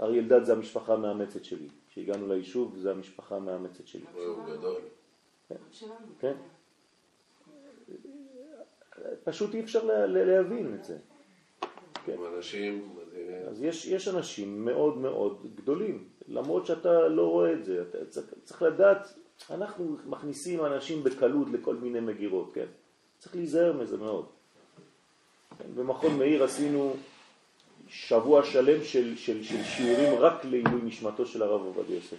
אריה אלדד זה המשפחה המאמצת שלי. כשהגענו ליישוב זה המשפחה המאמצת שלי. הוא גדול. שלנו. כן. פשוט אי אפשר לה- לה- להבין את זה. כן. אנשים. אז יש, יש אנשים מאוד מאוד גדולים, למרות שאתה לא רואה את זה, אתה צריך, צריך לדעת, אנחנו מכניסים אנשים בקלות לכל מיני מגירות, כן? צריך להיזהר מזה מאוד. במכון מאיר עשינו שבוע שלם של, של, של שיעורים רק לעילוי נשמתו של הרב עובדיה יוסף.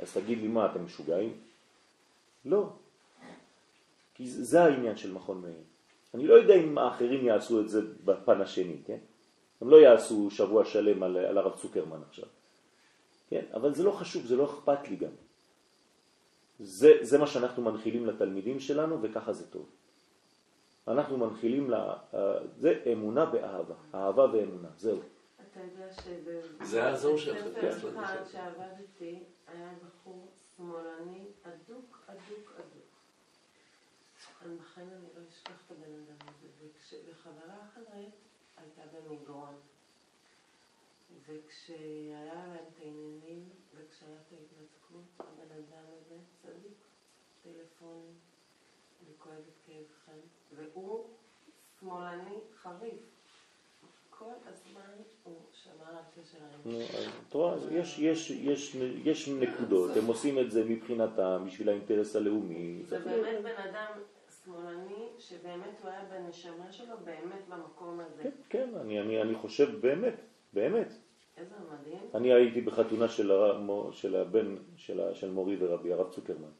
אז תגיד לי מה, אתם משוגעים? לא. כי זה העניין של מכון מאיר. אני לא יודע אם האחרים יעשו את זה בפן השני, כן? הם לא יעשו שבוע שלם על, על הרב צוקרמן עכשיו. כן? אבל זה לא חשוב, זה לא אכפת לי גם. זה, זה מה שאנחנו מנחילים לתלמידים שלנו וככה זה טוב. אנחנו מנחילים, לה, אה, זה אמונה באהבה, אהבה ואמונה, זהו. אתה יודע שבבית זה האזור שלך, ספר כן. אחד שעבדתי, היה בחור שמאלני אדוק, אדוק, אדוק. אני בחיים אני לא אשכח את הבן אדם הזה. וכשבחברה אחרת הייתה במגרון. וכשהיה להם את העניינים, וכשהיה את ההתנתקות, הבן אדם הזה צדיק, טלפונים, אני כואבת כאבכם, והוא שמאלני חריף. כל הזמן הוא שמר על קשר נו, האנושי. אז את רואה, אז יש, יש, יש, יש נקודות, הם עושים את זה מבחינתם, בשביל האינטרס הלאומי. זה באמת בן אדם שמאלני, שבאמת הוא היה בנשמה שלו, באמת במקום הזה. כן, כן, אני, אני, אני חושב באמת, באמת. איזה מדהים. אני הייתי בחתונה של, של הבן. של מורי ורבי, הרב צוקרמן.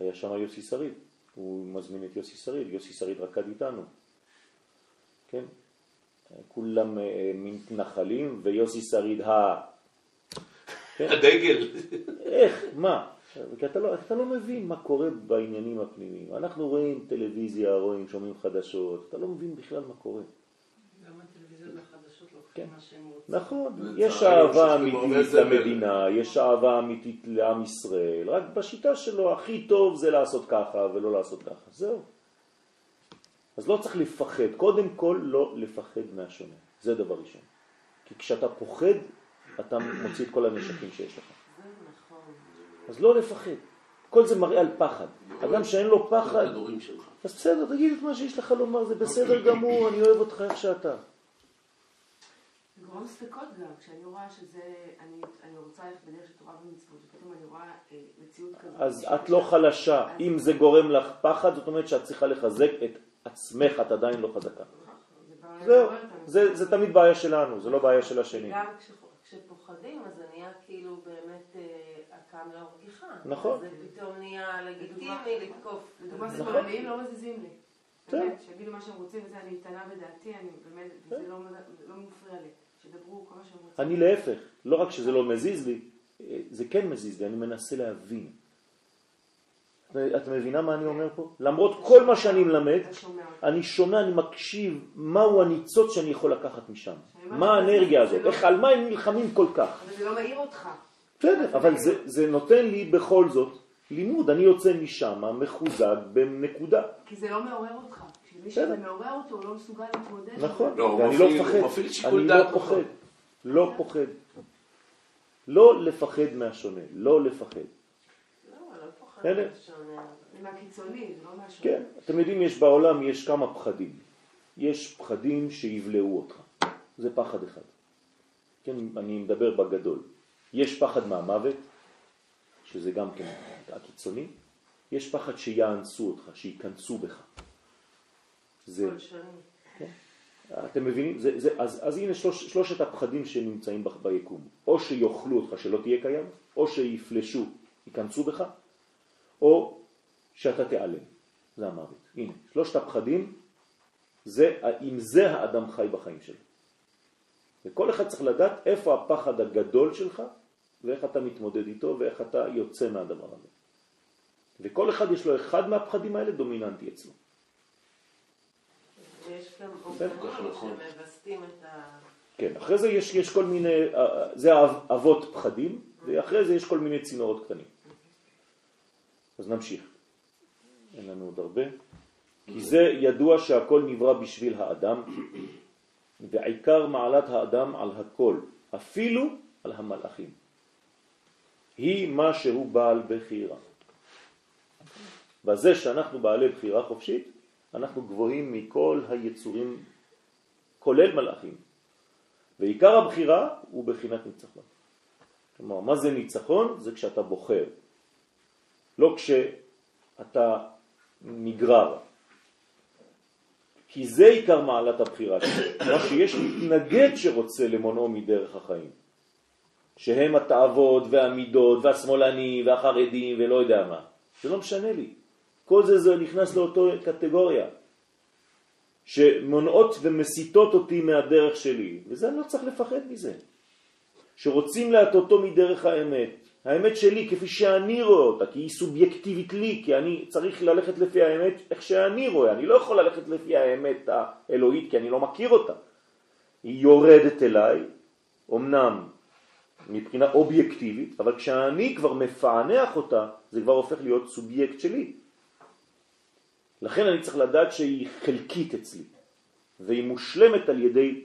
היה שם יוסי שריד, הוא מזמין את יוסי שריד, יוסי שריד רקד איתנו. כן? כולם אה, מתנחלים ויוסי שריד ה... כן? הדגל. איך? מה? כי אתה לא, אתה לא מבין מה קורה בעניינים הפנימיים. אנחנו רואים טלוויזיה, רואים, שומעים חדשות, אתה לא מבין בכלל מה קורה. כן. נכון, יש אהבה אמיתית. למדינה, יש אהבה אמיתית לעם ישראל, רק בשיטה שלו הכי טוב זה לעשות ככה ולא לעשות ככה, זהו. אז לא צריך לפחד, קודם כל לא לפחד מהשונה, זה דבר ראשון. כי כשאתה פוחד, אתה מוציא את כל הנשקים שיש לך. אז לא לפחד, כל זה מראה על פחד. אדם שאין לו פחד. אז בסדר, תגיד את מה שיש לך לומר, זה בסדר גמור, אני אוהב אותך איך שאתה. זה גורם ספקות גם, כשאני רואה שזה, אני, אני רוצה ללכת בדרך של תורה ומצוות, ופתאום אני רואה אה, מציאות כזאת. אז את לא חלשה. אם זה גורם לך פחד, זאת אומרת שאת צריכה לחזק את עצמך, את עדיין לא חזקה. זה בא זהו, אותנו. זה, זה תמיד בעיה שלנו, זה לא בעיה של השני. גם כש- כשפוחדים, אז זה נהיה כאילו באמת אה, הקם להורגך. נכון. אז זה פתאום נהיה לגיטימי לתקוף. לדוגמה, נכון. שמאלנים לא מזיזים לי. בסדר. באמת, שיגידו מה שהם רוצים וזה, אני איתנה בדעתי, אני באמת, וזה לא לא מפריע לי. שידברו כמה שהם רוצים. אני להפך, לא רק שזה לא מזיז לי, זה כן מזיז לי, אני מנסה להבין. את- מבינה מה אני אומר פה? למרות כל מה שאני מלמד. אני שומע, אני מקשיב, מהו הניצוץ שאני יכול לקחת משם. מה האנרגיה הזאת, איך, על מה הם נלחמים כל כך. אבל זה לא מעיר אותך. בסדר, אבל זה נותן לי בכל זאת לימוד, אני יוצא משם מחוזק בנקודה. כי זה לא מעורר אותך. בסדר. שזה מעורר אותו, הוא לא מסוגל להתמודד. נכון. לא, ואני לא מפחד, אני לא. פוחד, לא פוחד. לא לפחד מהשונה, לא לפחד. לא, לא. מהשונה. מהקיצוני, לא משהו. כן, אתם יודעים, יש בעולם, יש כמה פחדים. יש פחדים שיבלעו אותך, זה פחד אחד. כן, אני מדבר בגדול. יש פחד מהמוות, שזה גם כן הקיצוני. יש פחד שיאנסו אותך, שייכנסו בך. זה, פולשני. אתם מבינים? זה, זה, אז, אז הנה שלוש, שלושת הפחדים שנמצאים ב- ביקום. או שיאכלו אותך שלא תהיה קיים, או שיפלשו, ייכנסו בך, או שאתה תיעלם. זה המוות. הנה, שלושת הפחדים, זה, עם זה האדם חי בחיים שלו. וכל אחד צריך לדעת איפה הפחד הגדול שלך, ואיך אתה מתמודד איתו, ואיך אתה יוצא מהדבר הזה. וכל אחד יש לו אחד מהפחדים האלה דומיננטי אצלו. גם בסדר. אופנים נכון. שמווסתים את ה... כן, אחרי זה יש, יש כל מיני, אה, זה אבות פחדים, ואחרי זה יש כל מיני צינורות קטנים. אז נמשיך. אין לנו עוד הרבה, כי זה ידוע שהכל נברא בשביל האדם, ועיקר מעלת האדם על הכל, אפילו על המלאכים. היא מה שהוא בעל בחירה. בזה שאנחנו בעלי בחירה חופשית, אנחנו גבוהים מכל היצורים, כולל מלאכים. ועיקר הבחירה הוא בחינת ניצחון. כלומר, מה זה ניצחון? זה כשאתה בוחר. לא כשאתה נגרר. כי זה עיקר מעלת הבחירה. כלומר שיש מתנגד שרוצה למונעו מדרך החיים. שהם התאוות והמידות והשמאלנים והחרדים ולא יודע מה. זה לא משנה לי. כל זה זה נכנס לאותו קטגוריה. שמונעות ומסיתות אותי מהדרך שלי, וזה אני לא צריך לפחד מזה. שרוצים להטוטו מדרך האמת. האמת שלי כפי שאני רואה אותה, כי היא סובייקטיבית לי, כי אני צריך ללכת לפי האמת איך שאני רואה, אני לא יכול ללכת לפי האמת האלוהית כי אני לא מכיר אותה. היא יורדת אליי, אמנם מבחינה אובייקטיבית, אבל כשאני כבר מפענח אותה, זה כבר הופך להיות סובייקט שלי. לכן אני צריך לדעת שהיא חלקית אצלי, והיא מושלמת על ידי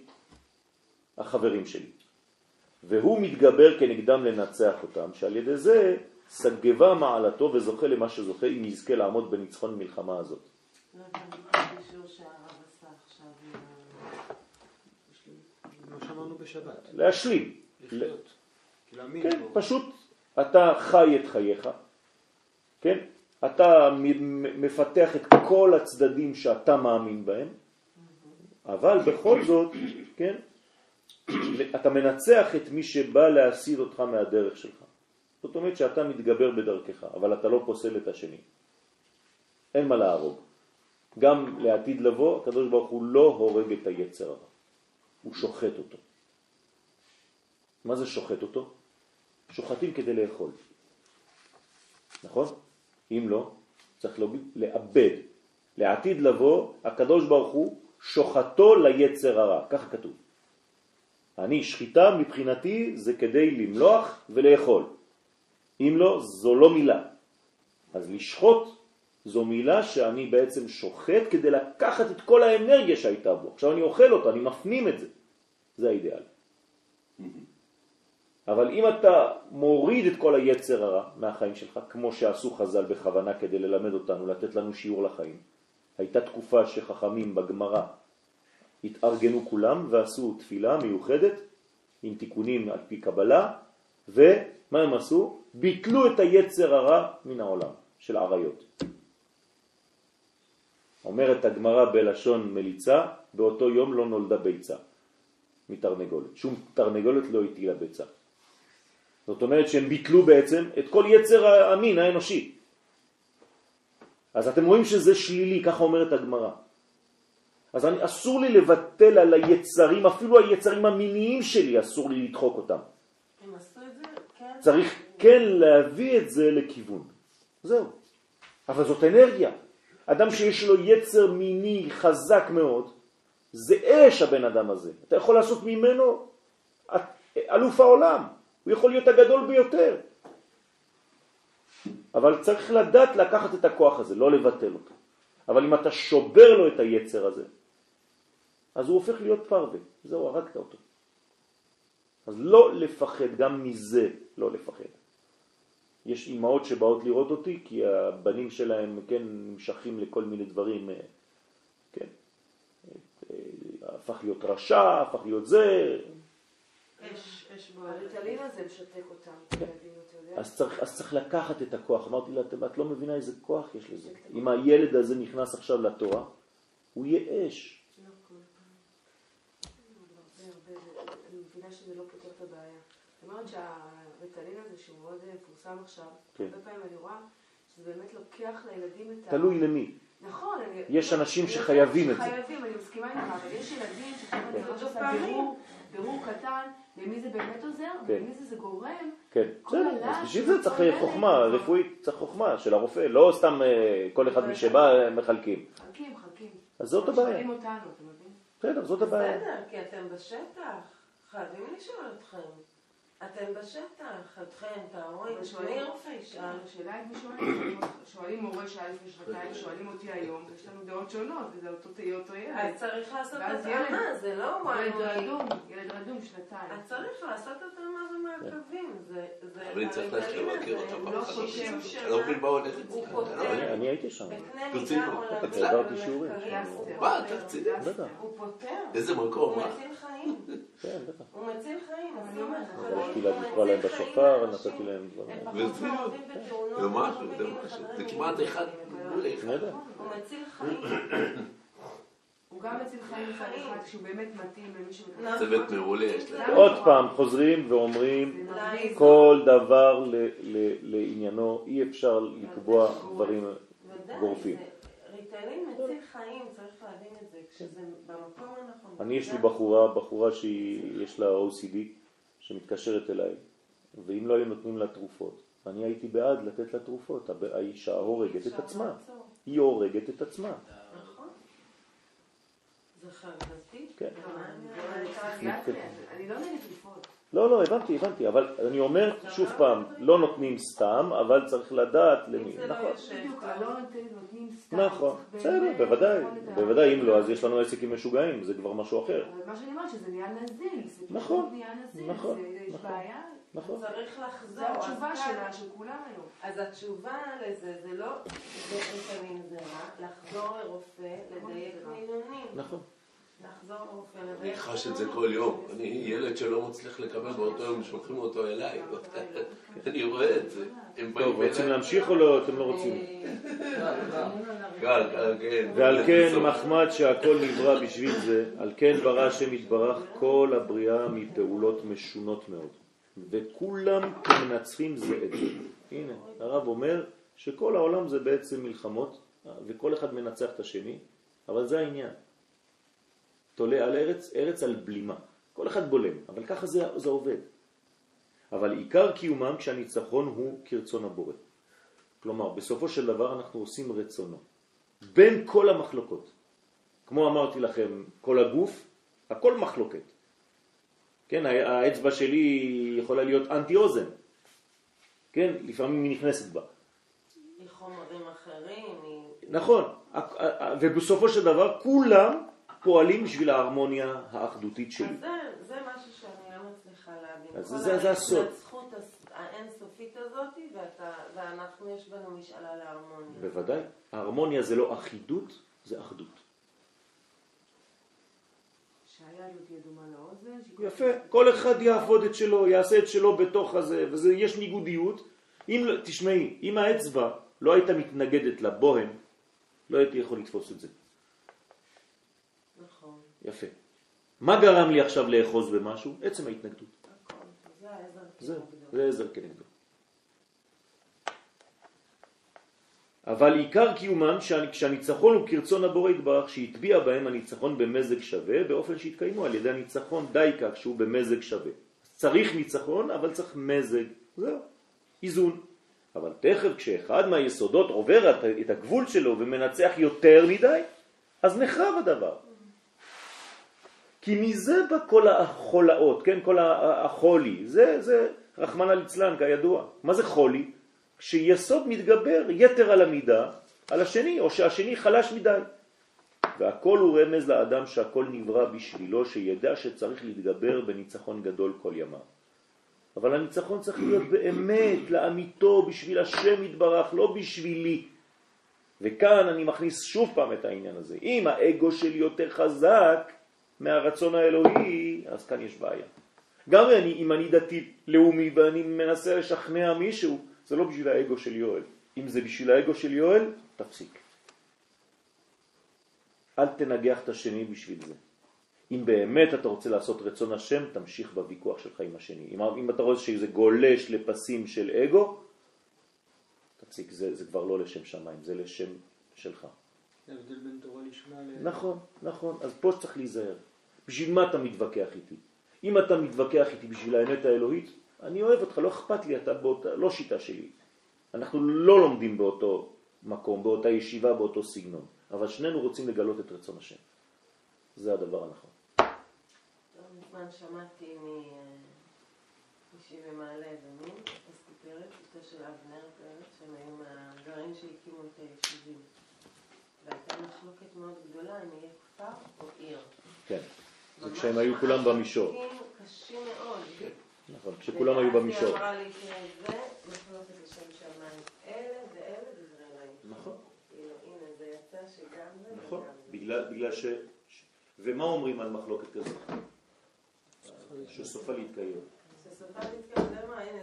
החברים שלי. והוא מתגבר כנגדם לנצח אותם, שעל ידי זה סגבה מעלתו וזוכה למה שזוכה אם יזכה לעמוד בניצחון מלחמה הזאת. לא בשבת. להשלים. לחיות. כן. פשוט אתה חי את חייך, כן? אתה מפתח את כל הצדדים שאתה מאמין בהם, אבל בכל זאת, כן? אתה מנצח את מי שבא להסיד אותך מהדרך שלך. זאת אומרת שאתה מתגבר בדרכך, אבל אתה לא פוסל את השני. אין מה להרוג. גם לעתיד לבוא, הקדוש ברוך הוא לא הורג את היצר הרע, הוא שוחט אותו. מה זה שוחט אותו? שוחטים כדי לאכול. נכון? אם לא, צריך לאבד. לעתיד לבוא, הקדוש ברוך הוא שוחטו ליצר הרע, ככה כתוב. אני, שחיטה מבחינתי זה כדי למלוח ולאכול. אם לא, זו לא מילה. אז לשחוט זו מילה שאני בעצם שוחט כדי לקחת את כל האנרגיה שהייתה בו. עכשיו אני אוכל אותה, אני מפנים את זה. זה האידאל. אבל אם אתה מוריד את כל היצר הרע מהחיים שלך, כמו שעשו חז"ל בכוונה כדי ללמד אותנו, לתת לנו שיעור לחיים, הייתה תקופה שחכמים בגמרא התארגנו כולם ועשו תפילה מיוחדת עם תיקונים על פי קבלה, ומה הם עשו? ביטלו את היצר הרע מן העולם של עריות. אומרת הגמרא בלשון מליצה, באותו יום לא נולדה ביצה מתרנגולת. שום תרנגולת לא הטילה ביצה. זאת אומרת שהם ביטלו בעצם את כל יצר המין האנושי. אז אתם רואים שזה שלילי, ככה אומרת הגמרא. אז אני, אסור לי לבטל על היצרים, אפילו היצרים המיניים שלי, אסור לי לדחוק אותם. הם עשו את זה? כן. צריך כן להביא את זה לכיוון. זהו. אבל זאת אנרגיה. אדם שיש לו יצר מיני חזק מאוד, זה אש הבן אדם הזה. אתה יכול לעשות ממנו אלוף העולם. הוא יכול להיות הגדול ביותר. אבל צריך לדעת לקחת את הכוח הזה, לא לבטל אותו. אבל אם אתה שובר לו את היצר הזה, אז הוא הופך להיות פרווה. זהו, הרגת אותו. אז לא לפחד, גם מזה לא לפחד. יש אימהות שבאות לראות אותי כי הבנים שלהם כן נמשכים לכל מיני דברים, אה, כן, אה, הפך להיות רשע, הפך להיות זה. הריטלין הזה משתק אותם, יודע? אז צריך, אז צריך לקחת את הכוח. אמרתי לה, "אתם- את לא מבינה איזה כוח יש לזה. אם הילד הזה נכנס עכשיו לתורה, הוא יהיה אש. לא כל פעם. הרבה הרבה, אני מבינה שזה לא פותר את הבעיה. זאת אומרת שהריטלין הזה שהוא מאוד מפורסם עכשיו, כן. הרבה פעמים אני רואה שזה באמת לוקח לילדים את ה... תלוי למי. נכון. אני- יש אנשים שחייבים את זה. שחייבים, אני מסכימה איתך, אבל יש ילדים שצריכים כן. ממש לעשות דופמין. בירור, קטן, למי זה באמת עוזר, כן. ולמי זה זה גורם. כן, בסדר, אז בשביל זה צריך. חוכמה רפואית, צריך חוכמה של הרופא, לא סתם אה, כל אחד מי שבא אה, מחלקים. חלקים, חלקים. אז זאת הבעיה. שואלים אותנו, אתה מבין? בסדר, זאת הבעיה. בסדר, כי אתם בשטח. חייבים לשאול אתכם. אתם בשטח, אתכם, תאורים, אבל מי שואלים- רופא ישאל? השאלה היא מי שואלים, שואלים מורה שהיה לפני שנתיים, שואלים אותי היום, יש לנו דעות שונות, וזה אותו תהיה אותו ילד. אז צריך לעשות התאמה, זה לא ילד וואי רדום, ילד רדום, שנתיים. אז צריך לעשות התאמה ומעקבים, זה... אבל אני צריך לבקר האלה, אותו פעם לא. אני לא מבין מה הולך הוא אצלך. פותר. אני אני הייתי שם. בקנה. מידה עולמי העברתי ומחקרי, שיעורים. הוא מה, פותר. הוא. איזה הוא מקום, מה? מציל חיים. כן, בטח. הוא מציל חיים, אני אומרת, מציל לה- לקרוא להם חיים בשופר. נתתי להם דברים. הם פחות ברצינות. מעורבים בתאונות, זה לא משהו, זה משהו. זה כמעט אחד מול אחד. הוא מציל חיים. הוא גם מציל חיים מצד אחד, כשהוא באמת מתאים למי שמקבל. נכון. צוות מעולה יש להם. עוד פעם, חוזרים ואומרים, זה. כל דבר לעניינו, אי אפשר לקבוע דברים. גורפים. זה- ריטלין מציל חיים, צריך להבין את במקום הנכון. אני, יש לי בחורה, בחורה שיש לה OCD, שמתקשרת אליי, ואם לא היו נותנים לה תרופות, אני הייתי בעד לתת לה תרופות. האישה הורגת את עצמה. היא הורגת את עצמה. נכון. זה חרדתי. כן. אני- לא תרופות. לא, לא, הבנתי, הבנתי, אבל אני אומר שוב פעם, לא נותנים סתם, אבל צריך לדעת למי. לא נכון. טוב. לא. נכון, בסדר, בוודאי, בוודאי, אם לא, אז יש לנו עסק עם משוגעים, זה כבר משהו אחר. אבל מה שאני אומרת שזה נהיה נזיל, זה פשוט נכון, נהיה נזיל, נכון, זה- יש נכון. בעיה. נכון. צריך לחזור. זו התשובה אז שלה, של כולם היום. אז התשובה לזה, זה לא זה לפעמים זה רע, לחזור לרופא, לדייק מינונים. נכון. לחזור לרופא, אני חש את זה. כל יום. אני ילד שלא מצליח לקבל באותו יום, שולחים אותו אליי. אני רואה את זה. הם באים טוב, רוצים. להמשיך או לא? אתם לא רוצים? כן. ועל כן מחמד שהכל נברא בשביל זה, על כן ברא השם יתברך כל הבריאה מפעולות משונות מאוד, וכולם כמנצחים זה את זה. הנה, הרב אומר שכל העולם זה בעצם מלחמות, וכל אחד מנצח את השני, אבל זה העניין. תולה על ארץ, ארץ על בלימה. כל אחד בולם, אבל ככה זה, זה עובד. אבל עיקר קיומם כשהניצחון הוא כרצון הבורא. כלומר, בסופו של דבר אנחנו עושים רצונו. בין כל המחלוקות. כמו אמרתי לכם, כל הגוף, הכל מחלוקת. כן, האצבע שלי יכולה להיות אנטי אוזן. כן, לפעמים היא נכנסת בה. מחומרים אחרים, נכון, ובסופו של דבר כולם פועלים בשביל ההרמוניה האחדותית שלי. אז זה, זה משהו שאני לא מצליחה להבין. אז זה- זה הסוד. ההתנצחות האינסופית הזאת, ואתה, ואנחנו, יש בנו משאלה להרמוניה. בוודאי. ההרמוניה זה לא אחידות, זה אחדות. יפה, כל אחד יעבוד את שלו, יעשה את שלו בתוך הזה, ויש ניגודיות. אם, לא- תשמעי, אם האצבע לא הייתה מתנגדת לבוהם, לא הייתי יכול לתפוס את זה. יפה. מה גרם לי עכשיו לאחוז במשהו? עצם ההתנגדות. הכל. זה עזר כנגדו. אבל עיקר קיומם שהנ- כשהניצחון הוא כרצון הבורא יתברך שהטביע בהם הניצחון במזג שווה באופן שהתקיימו על ידי הניצחון די כך שהוא במזג שווה. צריך ניצחון אבל צריך מזג, זהו, איזון. אבל תכף כשאחד מהיסודות עובר את הגבול שלו ומנצח יותר מדי, אז נחרב הדבר. כי מזה בא כל החולאות, כן? כל החולי. זה, זה רחמנא ליצלן כידוע. מה זה חולי? כשיסוד מתגבר יתר על המידה על השני, או שהשני חלש מדי. והכל הוא רמז לאדם שהכל נברא בשבילו, שידע שצריך להתגבר בניצחון גדול כל ימיו. אבל הניצחון צריך להיות באמת, לאמיתו, בשביל השם יתברך, לא בשבילי. וכאן אני מכניס שוב פעם את העניין הזה. אם האגו שלי יותר חזק מהרצון האלוהי, אז כאן יש בעיה. גם אני, אם אני דתי לאומי ואני מנסה לשכנע מישהו, זה לא בשביל האגו של יואל. אם זה בשביל האגו של יואל, תפסיק. אל תנגח את השני בשביל זה. אם באמת אתה רוצה לעשות רצון השם, תמשיך בוויכוח שלך עם השני. אם, אם אתה רואה שזה גולש לפסים של אגו, תפסיק, זה, זה כבר לא לשם שמיים, זה לשם שלך. ההבדל בין תורה לשמה ל... נכון, נכון, אז פה צריך להיזהר. בשביל מה אתה מתווכח איתי? אם אתה מתווכח איתי בשביל האמת האלוהית, אני אוהב אותך, לא אכפת לי, אתה באותה, לא שיטה שלי. אנחנו לא לומדים באותו מקום, באותה ישיבה, באותו סגנון, אבל שנינו רוצים לגלות את רצון השם. זה הדבר הנכון. לא מזמן שמעתי מישהי במעלה אדומים, אסתי פרץ, אשתו של אבנר פרץ, שהם היו מהגרעין שהקימו את היישובים. והייתה מחלוקת מאוד גדולה אם יהיה כפר או עיר. כן. זה כשהם היו כולם במישור. מאוד. נכון, כשכולם היו במישור. אלוהים. נכון, כאילו, נכון. בגלל, בגלל ש... ומה אומרים על מחלוקת כזאת? שסופה להתקיים.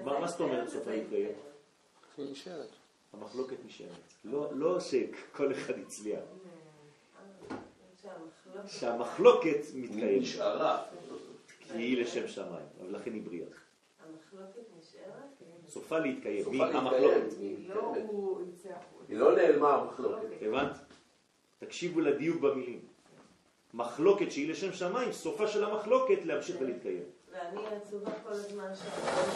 מה, זאת אומרת סופה להתקיים? יתקיים. היא נשארת. המחלוקת נשארת. לא, לא שכל אחד הצליח, שהמחלוקת- מתקיימת, נשארה. כי היא לשם שמיים, אבל לכן היא בריאה. המחלוקת נשארת? סופה להתקיים. סופה מי להתקיים. המחלוקת? היא לא. היא לא נעלמה המחלוקת. הבנת? תקשיבו לדיוק במילים. מחלוקת שהיא לשם שמיים, סופה של המחלוקת להמשיך ולהתקיים. ואני עצובה כל הזמן